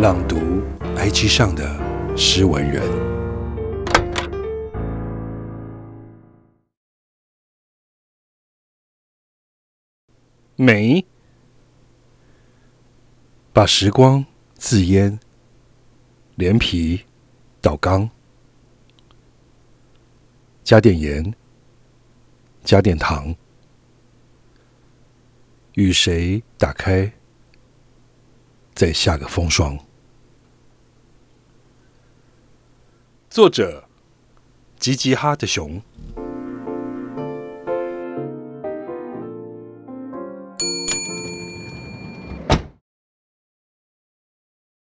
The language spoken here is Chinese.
朗读 IG 上的诗文人，美，把时光自腌，连皮倒缸，加点盐，加点糖，与谁打开？再下个风霜。作者：吉吉哈的熊。